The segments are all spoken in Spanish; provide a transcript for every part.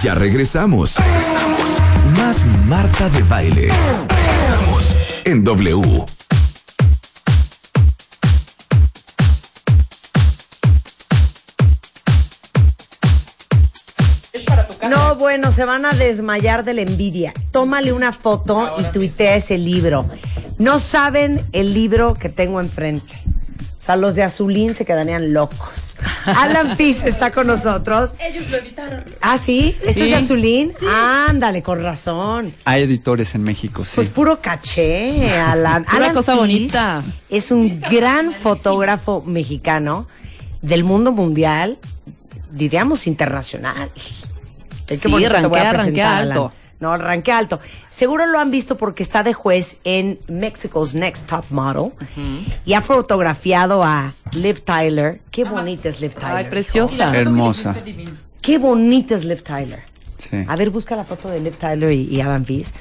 Ya regresamos. Regresamos. Más Marta de Baile. Regresamos en W. No, bueno, se van a desmayar de la envidia. Tómale una foto y tuitea ese libro. No saben el libro que tengo enfrente. Sea, los de Azulín se quedarían locos. Alan Fis está con nosotros. Ellos lo editaron. ¿Ah, sí? ¿Esto es de Sí. Azulín? Ándale, con razón. Hay editores en México, sí. Pues puro caché, Alan. Pura Alan cosa bonita. Es un gran fotógrafo mexicano del mundo mundial, diríamos internacional. Qué Sí, bonito te voy a rankea, presentar, rankea Alan. No, arranqué alto. Seguro lo han visto porque está de juez en Mexico's Next Top Model y ha fotografiado a Liv Tyler. Qué bonita es Liv Tyler. Ay, preciosa. Hermosa. Qué bonita es Liv Tyler. Sí. A ver, busca la foto de Liv Tyler y, y Adam Pease.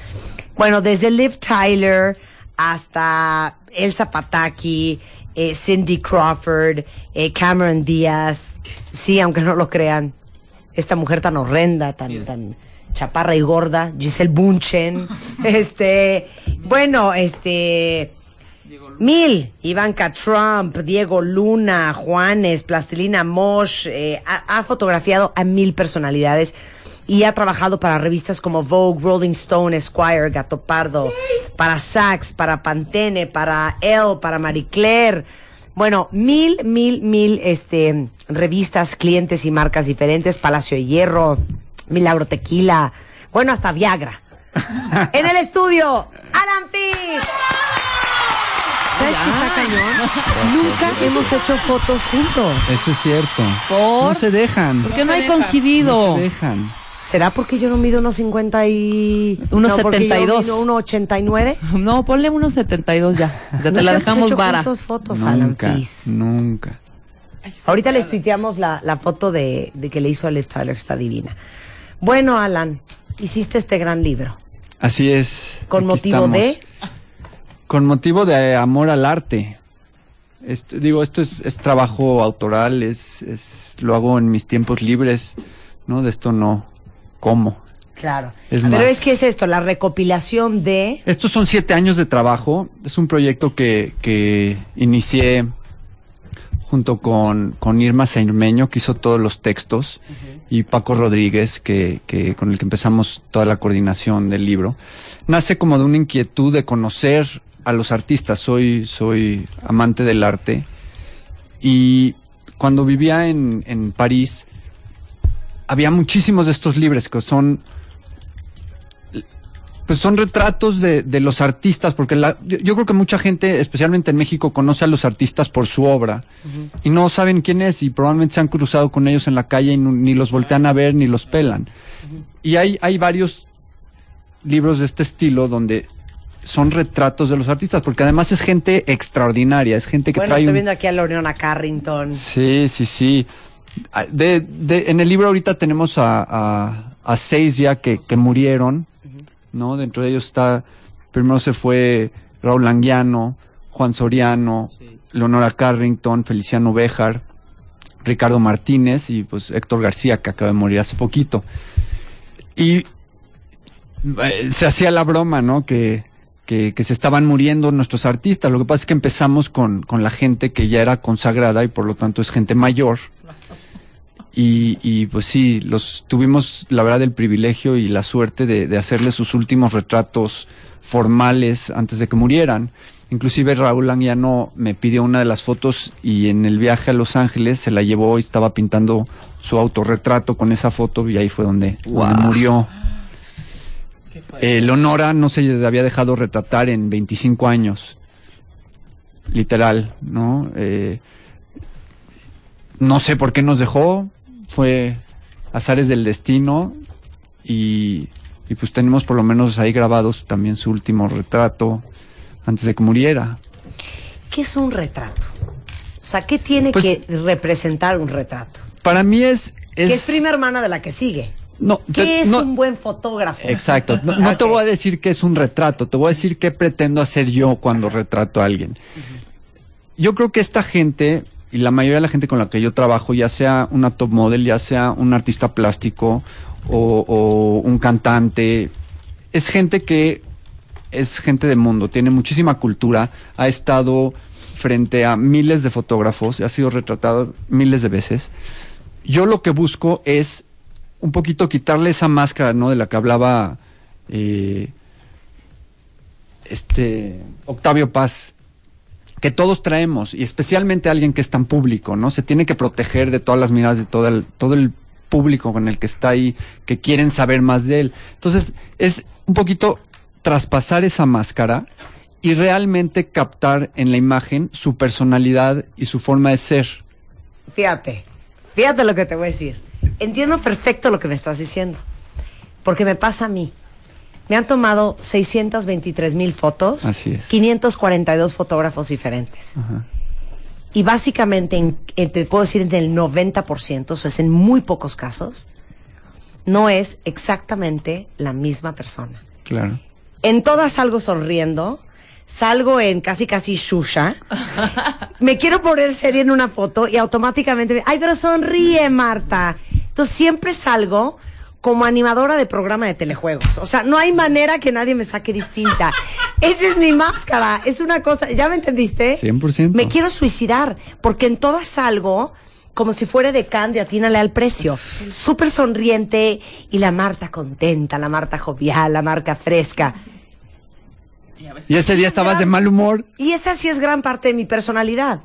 Bueno, desde Liv Tyler hasta Elsa Pataki, eh, Cindy Crawford, eh, Cameron Díaz. Sí, aunque no lo crean. Esta mujer tan horrenda, tan, tan chaparra y gorda, Giselle Bunchen. este, bueno, este. Mil, Ivanka Trump, Diego Luna, Juanes, Plastilina Mosh, eh, ha, ha fotografiado a mil personalidades y ha trabajado para revistas como Vogue, Rolling Stone, Esquire, Gato Pardo, para Saks, para Pantene, para Elle, para Marie Claire. Bueno, mil, mil, mil este, revistas, clientes y marcas diferentes, Palacio de Hierro, Milagro Tequila, bueno, hasta Viagra. en el estudio, Alan Fitz. ¿Sabes qué está cañón? Nunca hemos hecho fotos juntos. Eso es cierto. ¿Por? No se dejan. ¿Por qué no hay coincidido? No se dejan. ¿Será porque yo no mido unos 50 y... Unos no, porque yo 72. mido unos 89? No, ponle unos 72 ya. Ya te la dejamos vara. fotos, Alan Nunca, Fitz. nunca. Ahorita les tuiteamos la, la foto de, de que le hizo a Liv Tyler, que está divina. Bueno, Alan, hiciste este gran libro. Así es. ¿Con motivo estamos. de? Con motivo de amor al arte. Esto- digo, esto es, es trabajo autoral, es, es lo hago en mis tiempos libres, ¿no? De esto no como. Claro. Es Pero más. es que es esto, la recopilación de... Estos son siete años de trabajo. Es un proyecto que, que inicié junto con, con Irma Sairmeño, que hizo todos los textos, y Paco Rodríguez, que, que, con el que empezamos toda la coordinación del libro. Nace como de una inquietud de conocer a los artistas. Soy, soy amante del arte. Y cuando vivía en, en París, había muchísimos de estos libros que son pues son retratos de, de los artistas, porque la- yo, yo creo que mucha gente, especialmente en México, conoce a los artistas por su obra y no saben quién es y probablemente se han cruzado con ellos en la calle y ni los voltean a ver ni los pelan. Y hay, hay varios libros de este estilo donde son retratos de los artistas, porque además es gente extraordinaria, es gente que Bueno, trae estoy un- viendo aquí a Lorena Carrington. Sí, sí, sí. Ah, De, de- en el libro ahorita tenemos a, a- a seis ya que, que murieron, ¿no? Dentro de ellos está, primero se fue Raúl Anguiano, Juan Soriano, Leonora Carrington, Feliciano Béjar, Ricardo Martínez y pues Héctor García, que acaba de morir hace poquito. Y eh, se hacía la broma, ¿no? Que, que, que se estaban muriendo nuestros artistas. Lo que pasa es que empezamos con, con la gente que ya era consagrada y por lo tanto es gente mayor. Y, y pues sí, los tuvimos la verdad el privilegio y la suerte de, de hacerles sus últimos retratos formales antes de que murieran. Inclusive Raúl Anguiano me pidió una de las fotos y en el viaje a Los Ángeles se la llevó y estaba pintando su autorretrato con esa foto y ahí fue donde, donde murió. Eh, Leonora no se había dejado retratar en 25 años. Literal, ¿no? Eh, no sé por qué nos dejó. Fue azares del destino. Y, y pues tenemos por lo menos ahí grabados también su último retrato antes de que muriera. ¿Qué es un retrato? O sea, ¿qué tiene Pues- que representar un retrato? Para mí es... Que es prima hermana de la que sigue. No, ¿Qué te- es no- un buen fotógrafo? Exacto. No, no te voy a decir que es un retrato, te voy a decir qué pretendo hacer yo cuando retrato a alguien. Yo creo que esta gente, y la mayoría de la gente con la que yo trabajo, ya sea una top model, ya sea un artista plástico o, un cantante. Es gente que es gente de mundo, tiene muchísima cultura, ha estado frente a miles de fotógrafos, ha sido retratado miles de veces. Yo lo que busco es un poquito quitarle esa máscara, ¿no? De la que hablaba eh, este Octavio Paz, que todos traemos, y especialmente alguien que es tan público, ¿no? Se tiene que proteger de todas las miradas de todo el, todo el público con el que está ahí, que quieren saber más de él. Entonces, es un poquito traspasar esa máscara y realmente captar en la imagen su personalidad y su forma de ser. Fíjate, fíjate lo que te voy a decir. Entiendo perfecto lo que me estás diciendo. Porque me pasa a mí. Me han tomado 623 mil fotos, Así es. 542 fotógrafos diferentes. Ajá. Y básicamente, en- en- te puedo decir en el 90%, o sea, es en muy pocos casos, no es exactamente la misma persona. Claro. En todas salgo sonriendo, salgo en casi casi shusha. me quiero poner seria en una foto y automáticamente, me- ay, pero sonríe, Marta. Entonces siempre salgo como animadora de programa de telejuegos. O sea, no hay manera que nadie me saque distinta. Esa es mi máscara. Es una cosa, ¿ya me entendiste? 100%. Me quiero suicidar porque en todas salgo como si fuera de Candy, atínale al precio. Súper sonriente y la Marta contenta, la Marta jovial, la Marta fresca. Y ese día estabas de mal humor. Y esa sí es gran parte de mi personalidad.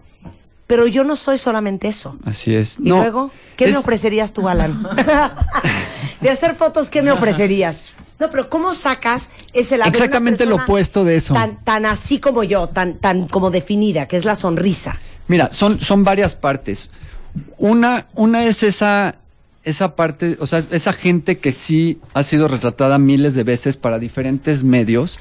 Pero yo no soy solamente eso. Así es. Y No, luego, ¿qué me es- ofrecerías tú, Alan? de hacer fotos, ¿qué me ofrecerías? No, pero ¿cómo sacas ese lado? Exactamente lo opuesto de eso. Tan, tan así como yo, tan, tan como definida, que es la sonrisa. Mira, son, son varias partes. Una, una es esa, esa parte, o sea, esa gente que sí ha sido retratada miles de veces para diferentes medios.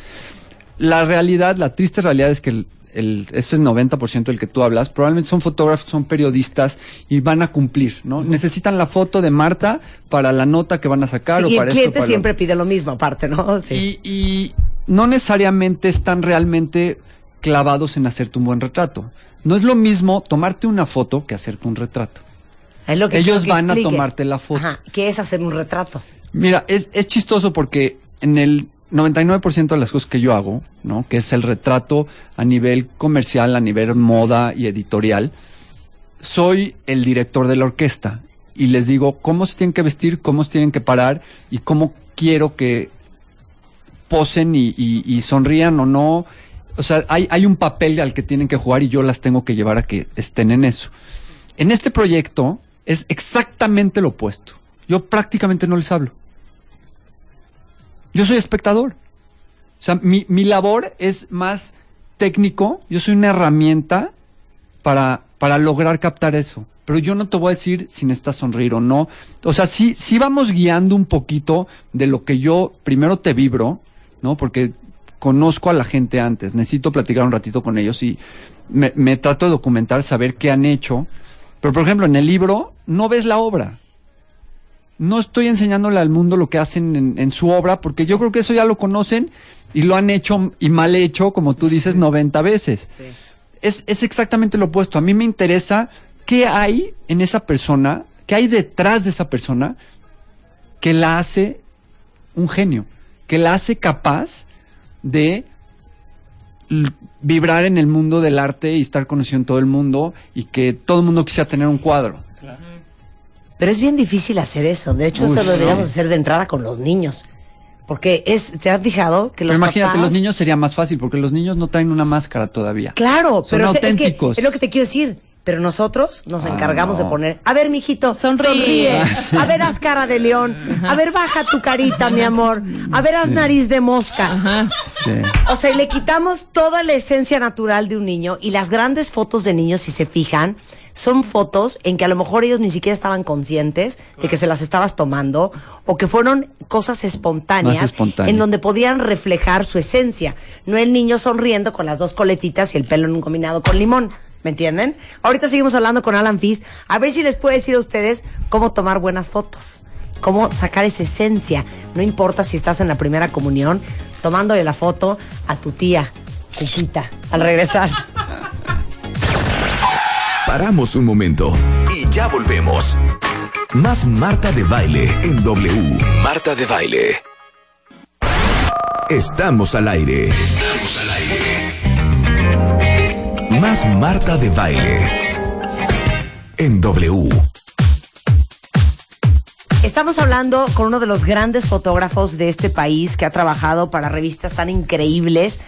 La realidad, la triste realidad es que el, el, ese 90% del que tú hablas, probablemente son fotógrafos, son periodistas y van a cumplir, ¿no? Necesitan la foto de Marta para la nota que van a sacar Sí, o y el para esto, cliente lo- siempre pide lo mismo, aparte, ¿no? Sí. y, y no necesariamente están realmente clavados en hacerte un buen retrato. No es lo mismo tomarte una foto que hacerte un retrato. Es lo que ellos que van a tomarte la foto. Ajá, ¿qué es hacer un retrato? Mira, es, es chistoso porque en el 99% de las cosas que yo hago, ¿no? Que es el retrato a nivel comercial, a nivel moda y editorial, soy el director de la orquesta y les digo cómo se tienen que vestir, cómo se tienen que parar y cómo quiero que posen y, sonrían o no. O sea, hay, hay un papel al que tienen que jugar y yo las tengo que llevar a que estén en eso. En este proyecto es exactamente lo opuesto. Yo prácticamente no les hablo. Yo soy espectador. O sea, mi, mi labor es más técnico. Yo soy una herramienta para, para lograr captar eso. Pero yo no te voy a decir si necesitas sonreír o no. O sea, sí, sí vamos guiando un poquito de lo que yo primero te vibro, ¿no? Porque conozco a la gente antes, necesito platicar un ratito con ellos y me, me trato de documentar, saber qué han hecho. Pero, por ejemplo, en el libro no ves la obra. No estoy enseñándole al mundo lo que hacen en, en su obra, porque yo creo que eso ya lo conocen y lo han hecho y mal hecho, como tú dices, 90 veces es, es exactamente lo opuesto. A mí me interesa qué hay en esa persona, qué hay detrás de esa persona que la hace un genio, que la hace capaz de vibrar en el mundo del arte y estar conocido en todo el mundo y que todo el mundo quisiera tener un cuadro. Pero es bien difícil hacer eso. De hecho, Uy, eso lo deberíamos hacer de entrada con los niños. Porque es, ¿te has fijado que los Pero imagínate, papás- los niños sería más fácil porque los niños no traen una máscara todavía. Claro, Son pero es- es, que, auténticos. es lo que te quiero decir. Pero nosotros nos Ah, encargamos no. de poner, a ver, mijito, sonríe, Sonríe. a ver, haz cara de león, a ver, baja tu carita, mi amor, a ver, haz nariz de mosca. Ajá. Sí. O sea, y le quitamos toda la esencia natural de un niño y las grandes fotos de niños, si se fijan, son fotos en que a lo mejor ellos ni siquiera estaban conscientes de que se las estabas tomando o que fueron cosas espontáneas. en donde podían reflejar su esencia. No el niño sonriendo con las dos coletitas y el pelo en un combinado con limón. ¿Me entienden? Ahorita seguimos hablando con Alan Fis. A ver si les puede decir a ustedes cómo tomar buenas fotos. Cómo sacar esa esencia. No importa si estás en la primera comunión, tomándole la foto a tu tía, Cuquita, al regresar. Paramos un momento y ya volvemos. Más Marta de Baile en W. Marta de Baile. Estamos al aire. Estamos al aire. Más Marta de Baile en W. Estamos hablando con uno de los grandes fotógrafos de este país que ha trabajado para revistas tan increíbles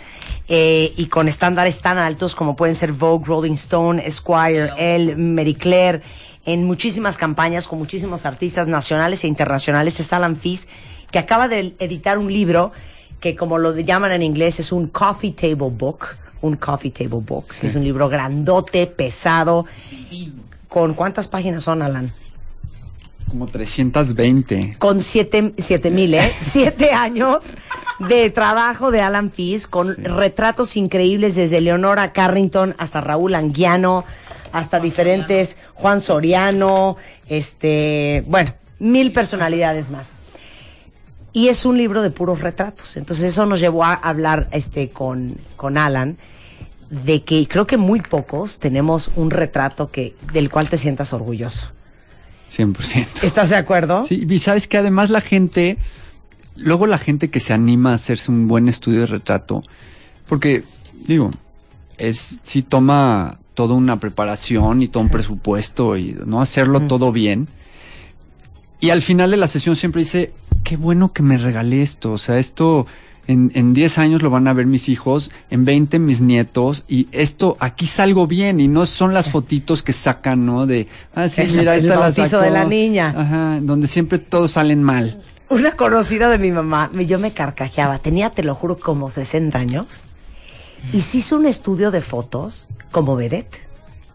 eh, y con estándares tan altos como pueden ser Vogue, Rolling Stone, Esquire, Elle, Marie Claire, en muchísimas campañas con muchísimos artistas nacionales e internacionales. Es Alan Fis, que acaba de editar un libro que como lo llaman en inglés es un coffee table book, un coffee table book, que es un libro grandote, pesado. ¿Con cuántas páginas son, Alan? Como 320. con siete, siete mil, ¿eh? siete años de trabajo de Alan Fis, con retratos increíbles desde Leonora Carrington hasta Raúl Anguiano, hasta diferentes, Juan Soriano, este, bueno, mil personalidades más. Y es un libro de puros retratos. Entonces eso nos llevó a hablar este, con, con Alan de que creo que muy pocos tenemos un retrato que, del cual te sientas orgulloso. 100%. ¿Estás de acuerdo? Sí, y sabes que además la gente, luego la gente que se anima a hacerse un buen estudio de retrato, porque, digo, es si toma toda una preparación y todo un presupuesto y no hacerlo todo bien. Y al final de la sesión siempre dice, qué bueno que me regalé esto, o sea, esto en, en 10 años lo van a ver mis hijos, en 20 mis nietos, y esto, aquí salgo bien, y no son las fotitos que sacan, ¿no? De, ah, sí, mira, el esta la de la niña. Ajá, donde siempre todos salen mal. Una conocida de mi mamá, yo me carcajeaba, tenía, te lo juro, como 60 años, y se hizo un estudio de fotos como vedette.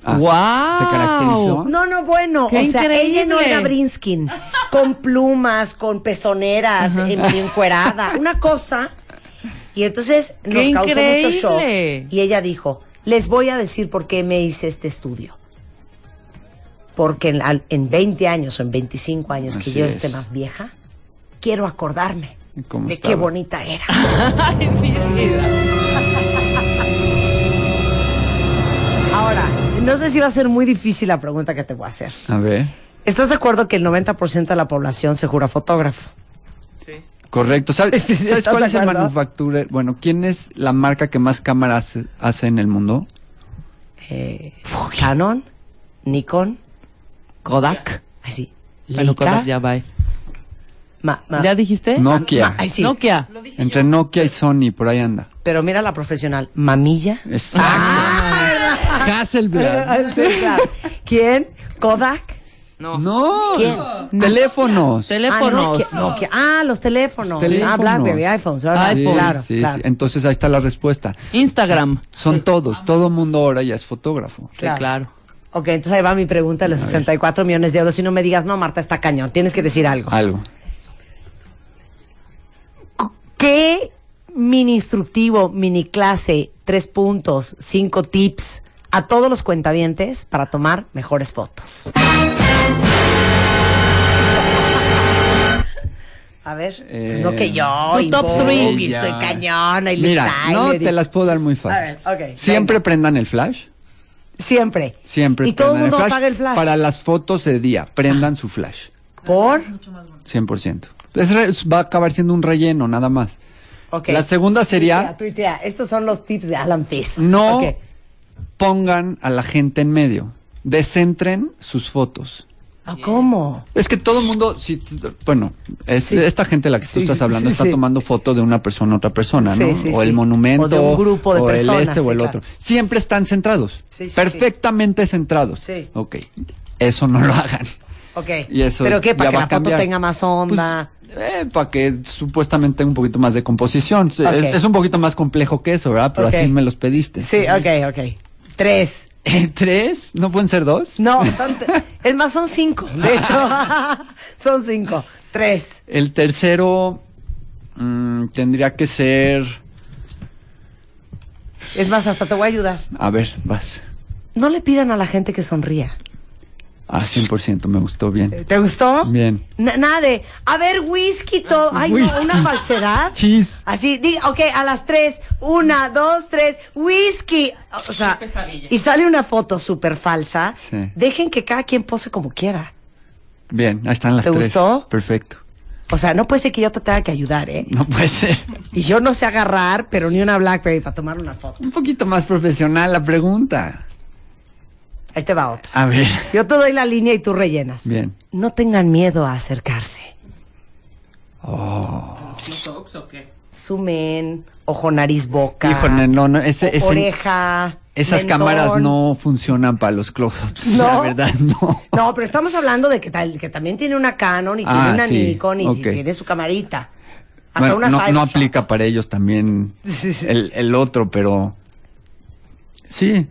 Ah, ¡Guau! Se caracterizó. No, no, bueno, ¡Qué o sea, ella increíble! no era Brinskin, con plumas, con pezoneras, em- encuerada, una cosa. Y entonces nos ¡Qué causó mucho shock. Y ella dijo, les voy a decir por qué me hice este estudio. Porque en, al- en 20 años o en 25 años que yo es. esté más vieja, quiero acordarme ¿Cómo de estaba? qué bonita era. Ay, mi vida. No sé si va a ser muy difícil la pregunta que te voy a hacer. A ver. ¿Estás de acuerdo que el 90% de la población se jura fotógrafo? Correcto. ¿Sabes, Sí, sí, ¿sabes ¿estás cuál es el manufacturer? Bueno, ¿quién es la marca que más cámaras hace, hace en el mundo? Eh, Canon, Nikon, Kodak. así. Bueno, Kodak ya va. ma- ma- ¿Ya dijiste? Nokia. ma- ay, sí. Nokia. Entre Nokia y Sony, por ahí anda. Pero mira la profesional, Mamilla. Exacto. Ah, Hasselblad. ¿Quién? Kodak. No. ¿Quién? Teléfonos. Teléfonos. Ah. Ah, los teléfonos. Teléfonos. Ah, BlackBerry, iPhones. ¿verdad? iPhone. Claro, sí, claro. sí. Entonces ahí está la respuesta. Instagram. Son todos. Todo mundo ahora ya es fotógrafo. Sí, claro. Ok, entonces ahí va mi pregunta de los 64 millones de euros. Si no me digas, no, Marta, está cañón. Tienes que decir algo. Algo. ¿Qué mini instructivo, mini clase, tres puntos, cinco tips a todos los cuentavientes para tomar mejores fotos? A ver, pues no que yo, Tu y top Vogue, three. y estoy cañona, y Mira, no y- te las puedo dar muy fácil. A ver, ok, Siempre venga. prendan el flash. Siempre. Siempre Y todo el mundo apaga el flash. Para las fotos de día, prendan su flash. ¿Por? 100%. Es re- va a acabar siendo un relleno, nada más. Ok. La segunda sería, Tuitea, tuitea. Estos son los tips de Alan Fizz. no Ok. Pongan a la gente en medio. Descentren sus fotos. ¿Ah, ¿Cómo? Es que todo el mundo, si, bueno, es Sí. esta gente a la que tú Sí, estás sí, hablando sí, está tomando foto de una persona a otra persona, ¿no? sí, o el monumento, O de un grupo de o personas, el este o el claro. otro. Siempre están centrados. Sí, sí, perfectamente centrados. Sí. Ok. Eso no lo hagan. Ok. Y eso ¿Pero qué? ¿Para que la a foto tenga más onda? para Eh, que supuestamente un poquito más de composición. Es, es un poquito más complejo que eso, ¿verdad? Pero así me los pediste. sí, ok, ok. Tres. ¿Tres? ¿No pueden ser dos? No, son es más, son cinco. De hecho, son cinco. Tres. El tercero mm, tendría que ser... Es más, hasta te voy a ayudar. A ver, vas. No le pidan a la gente que sonría. Ah, 100%, me gustó bien. ¿Te gustó? Bien. Na- nada de, a ver, whisky, todo. Ay, Whisky. no, una falsedad. Chis. Así, diga, ok, a las tres, una, dos, tres, whisky. O sea, y sale una foto súper falsa. Sí. Dejen que cada quien pose como quiera. Bien, ahí están las ¿Te tres. gustó? Perfecto. O sea, no puede ser que yo te tenga que ayudar, ¿eh? No puede ser. Y yo no sé agarrar, pero ni una Blackberry para tomar una foto. Un poquito más profesional la pregunta. Ahí te va otra. A ver. Yo te doy la línea y tú rellenas. Bien. No tengan miedo a acercarse. ¿Close-ups o qué? In, ojo, nariz, boca. Híjole, no, no, ese, ese- oreja. esas mentón. cámaras no funcionan para los close-ups. ¿No? La verdad, no. No, pero estamos hablando de que, tal, que también tiene una Canon y Ah, tiene una sí, Nikon y tiene su camarita. Hasta Bueno, una no, no aplica para ellos también Sí, sí. el, el otro, pero sí.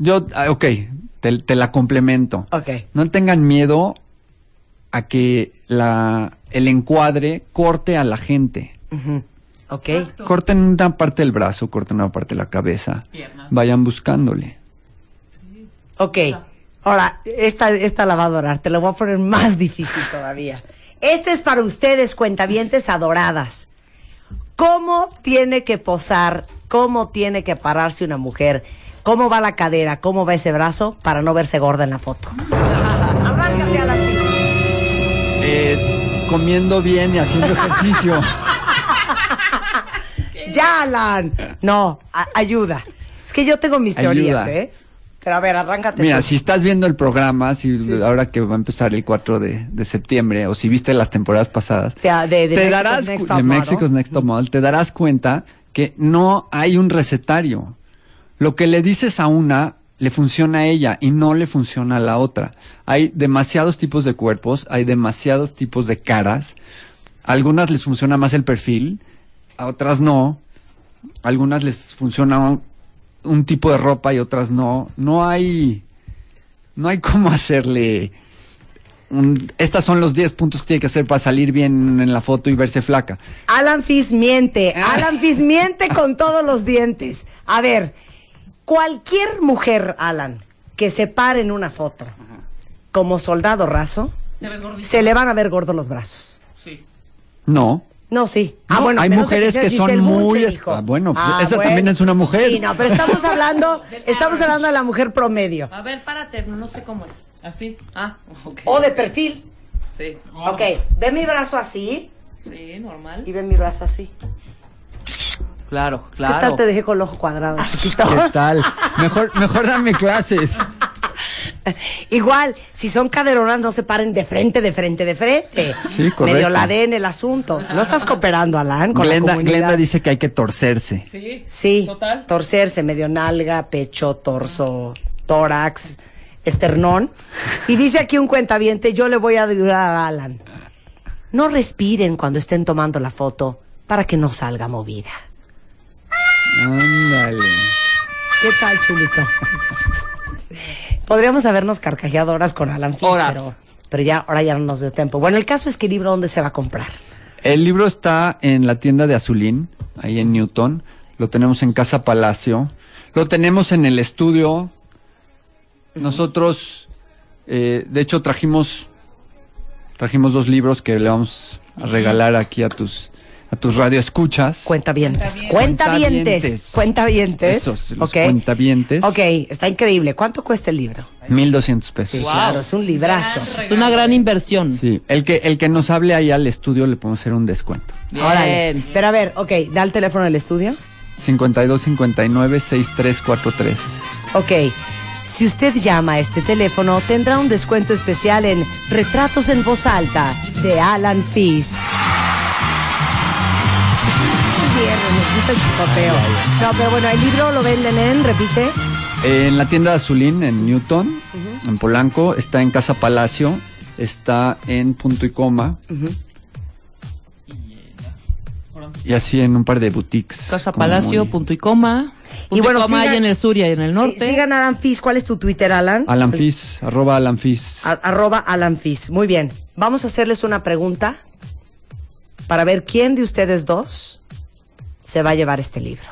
Yo, ah, ok, te, te la complemento. Ok. No tengan miedo a que la, el encuadre corte a la gente. Ujú. Ok. Corten una parte del brazo, corten una parte de la cabeza. Piernas. Vayan buscándole. Ok. Ahora, esta, esta la va a adorar. Te la voy a poner más difícil todavía. Este es para ustedes, cuentavientes adoradas. ¿Cómo tiene que posar? ¿Cómo tiene que pararse una mujer? ¿Cómo va la cadera? ¿Cómo va ese brazo? Para no verse gorda en la foto. Arráncate a la Eh, comiendo bien y haciendo ejercicio. ¡Ya, Alan! No, ayuda. Es que yo tengo mis teorías, Ayuda. ¿eh? Pero a ver, arráncate. Mira, tú. si estás viendo el programa, si ahora que va a empezar el 4 de, de septiembre, o si viste las temporadas pasadas, De- de- de te Mexico's darás. Mexico's Next Top Model, te darás cuenta que no hay un recetario. Lo que le dices a una le funciona a ella y no le funciona a la otra. Hay demasiados tipos de cuerpos, hay demasiados tipos de caras. A algunas les funciona más el perfil, a otras no. A algunas les funciona un, un tipo de ropa y otras no. No hay no hay cómo hacerle un- estas son los 10 puntos que tiene que hacer para salir bien en la foto y verse flaca. Alan Fis miente. Ah. Alan Fis miente con todos los dientes. A ver, cualquier mujer, Alan, que se pare en una foto como soldado raso, se le van a ver gordos los brazos. Sí. No. No, sí. No, hay menos de mujeres que son Giselle muy hijo. ah, bueno, pues esa también es una mujer. Sí, no, pero estamos hablando, estamos hablando de la mujer promedio. A ver, párate, no sé cómo es. ¿Así? Ah, ok. O de perfil. Sí. Ok, ve mi brazo así Sí, normal. y ve mi brazo así. Claro, ¿Qué claro. tal te dejé con el ojo cuadrado, chiquito? ¿Qué tal? Mejor mejor dame clases. Igual, si son caderonas, no se paren de frente, de frente, de frente. Sí, correcto. Medio la den el asunto. No estás cooperando, Alan, con Glenda, la comunidad. Glenda dice que hay que torcerse. Sí. Sí, Total. torcerse, medio nalga, pecho, torso, tórax, esternón. Y dice aquí un cuentaviente, yo le voy a ayudar a Alan. No respiren cuando estén tomando la foto para que no salga movida. Ándale. ¿Qué tal, chulito? Podríamos habernos carcajeado horas con Alan Fis, Horas. pero, pero ya, ahora ya no nos dio tiempo. Bueno, el caso es que el libro, ¿dónde se va a comprar? El libro está en la tienda de Azulín, ahí en Newton. Lo tenemos en Casa Palacio. Lo tenemos en el estudio. Nosotros, eh, de hecho, trajimos trajimos dos libros que le vamos a regalar aquí a tus a tus radioescuchas. Cuentavientes. Cuentavientes. Cuentavientes. Cuentavientes. Esos, los ok. cuentavientes. Ok, está increíble. ¿Cuánto cuesta el libro? 1200 pesos. Sí, Sí. Wow. claro, es un librazo. Es una gran inversión. El que el que nos hable ahí al estudio le podemos hacer un descuento. Bien. Órale. Pero a ver, ok, da el teléfono del estudio. 52 59 6343. Ok. Si usted llama a este teléfono, tendrá un descuento especial en Retratos en Voz Alta de Alan Fis. Nos gusta el chicoteo. No, pero bueno, el libro lo venden en, repite. En la tienda de Azulín, en Newton, en Polanco, está en Casa Palacio, está en Punto y Coma. Y así en un par de boutiques. Casa Palacio, muy- punto y coma. Punto Y bueno, y coma sigan- hay en el sur y en el norte. Sí, sigan a Alan Fis. ¿Cuál es tu Twitter, Alan? Alan Fis, arroba Alan Fis. A- arroba Alan Fis. Muy bien. Vamos a hacerles una pregunta para ver quién de ustedes dos se va a llevar este libro.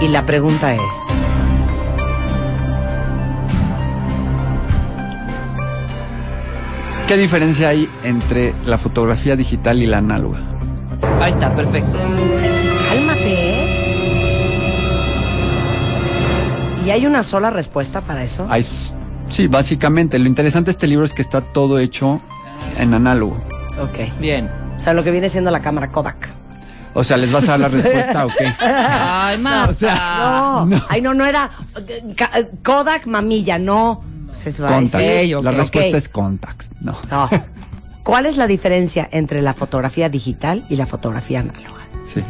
Y la pregunta es, ¿Qué diferencia hay entre la fotografía digital y la análoga? Ahí está, perfecto. Cálmate, ¿eh? ¿Y hay una sola respuesta para eso? Hay sí, básicamente. Lo interesante de este libro es que está todo hecho en análogo. Ok. Bien. O sea, lo que viene siendo la cámara Kodak. O sea, ¿les vas a dar la respuesta o qué? Ay, Marta. No, no. ay, no, no era Kodak mamilla, no. Se va a Contacts. decir. ok, La respuesta es contacts. No. No. ¿Cuál es la diferencia entre la fotografía digital y la fotografía análoga? Sí.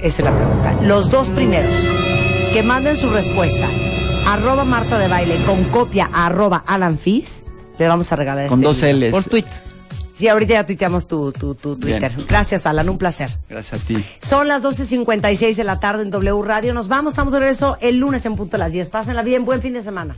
Esa es la pregunta. Los dos primeros que manden su respuesta, arroba Marta de Baile con copia a arroba Alan Fis, le vamos a regalar Con este dos libro. L's. Por tweet. Sí, ahorita ya tuiteamos tu, tu, tu Bien. Twitter. Gracias, Alan, un placer. Gracias a ti. Son las 12.56 de la tarde en W Radio. Nos vamos, estamos de regreso el lunes en punto a las 10. Pásenla bien, buen fin de semana.